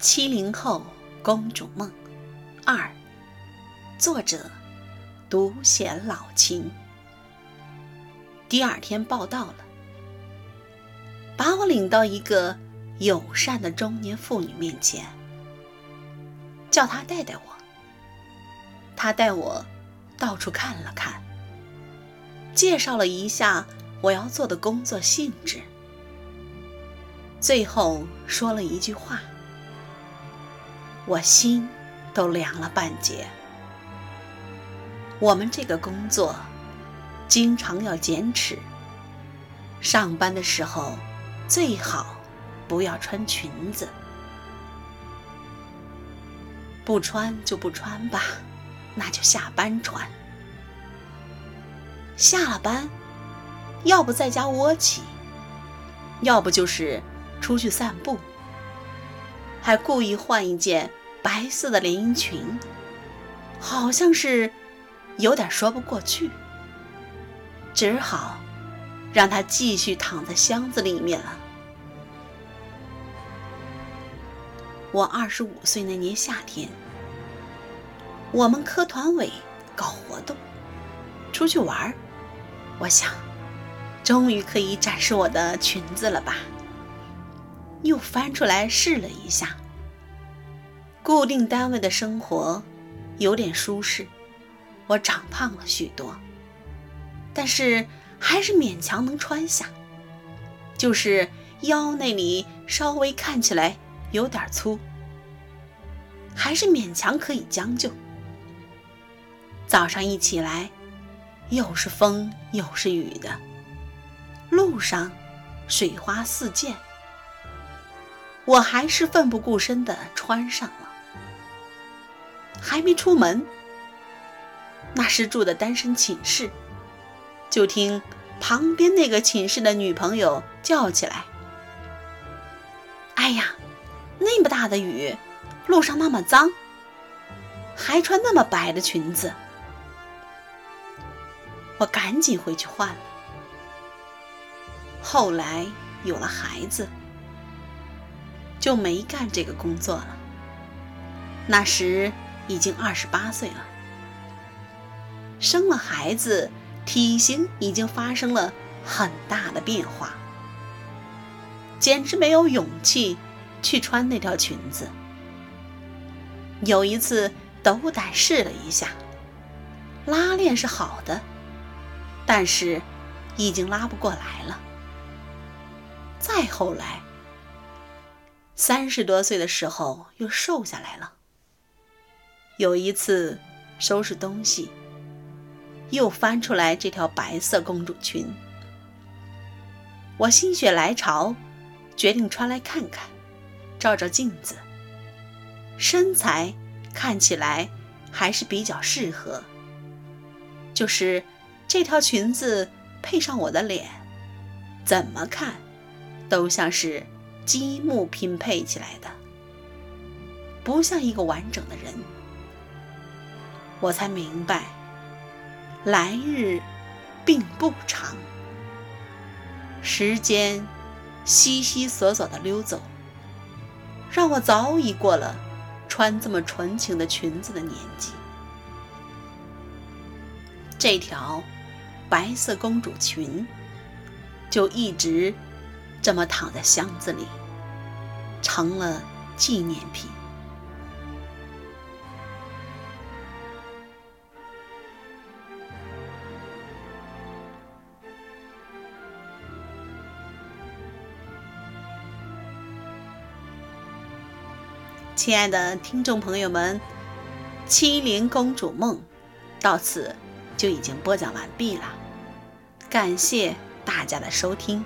七零后公主梦二，作者独显老秦。第二天报道了，把我领到一个友善的中年妇女面前，叫她带带我。她带我到处看了看，介绍了一下我要做的工作性质，最后说了一句话。我心都凉了半截。我们这个工作经常要剪尺，上班的时候最好不要穿裙子，不穿就不穿吧，那就下班穿。下了班，要不在家窝起，要不就是出去散步，还故意换一件。白色的连衣裙，好像是有点说不过去，只好让他继续躺在箱子里面了。我二十五岁那年夏天，我们科团委搞活动，出去玩儿，我想，终于可以展示我的裙子了吧？又翻出来试了一下。固定单位的生活有点舒适，我长胖了许多，但是还是勉强能穿下，就是腰那里稍微看起来有点粗，还是勉强可以将就。早上一起来，又是风又是雨的，路上水花四溅，我还是奋不顾身地穿上了。还没出门，那时住的单身寝室，就听旁边那个寝室的女朋友叫起来：“哎呀，那么大的雨，路上那么脏，还穿那么白的裙子。”我赶紧回去换了。后来有了孩子，就没干这个工作了。那时。已经二十八岁了，生了孩子，体型已经发生了很大的变化，简直没有勇气去穿那条裙子。有一次斗胆试了一下，拉链是好的，但是已经拉不过来了。再后来，三十多岁的时候又瘦下来了。有一次收拾东西，又翻出来这条白色公主裙。我心血来潮，决定穿来看看，照照镜子。身材看起来还是比较适合，就是这条裙子配上我的脸，怎么看都像是积木拼配起来的，不像一个完整的人。我才明白，来日并不长。时间悉悉索索的溜走，让我早已过了穿这么纯情的裙子的年纪。这条白色公主裙就一直这么躺在箱子里，成了纪念品。亲爱的听众朋友们，《七灵公主梦》到此就已经播讲完毕了，感谢大家的收听。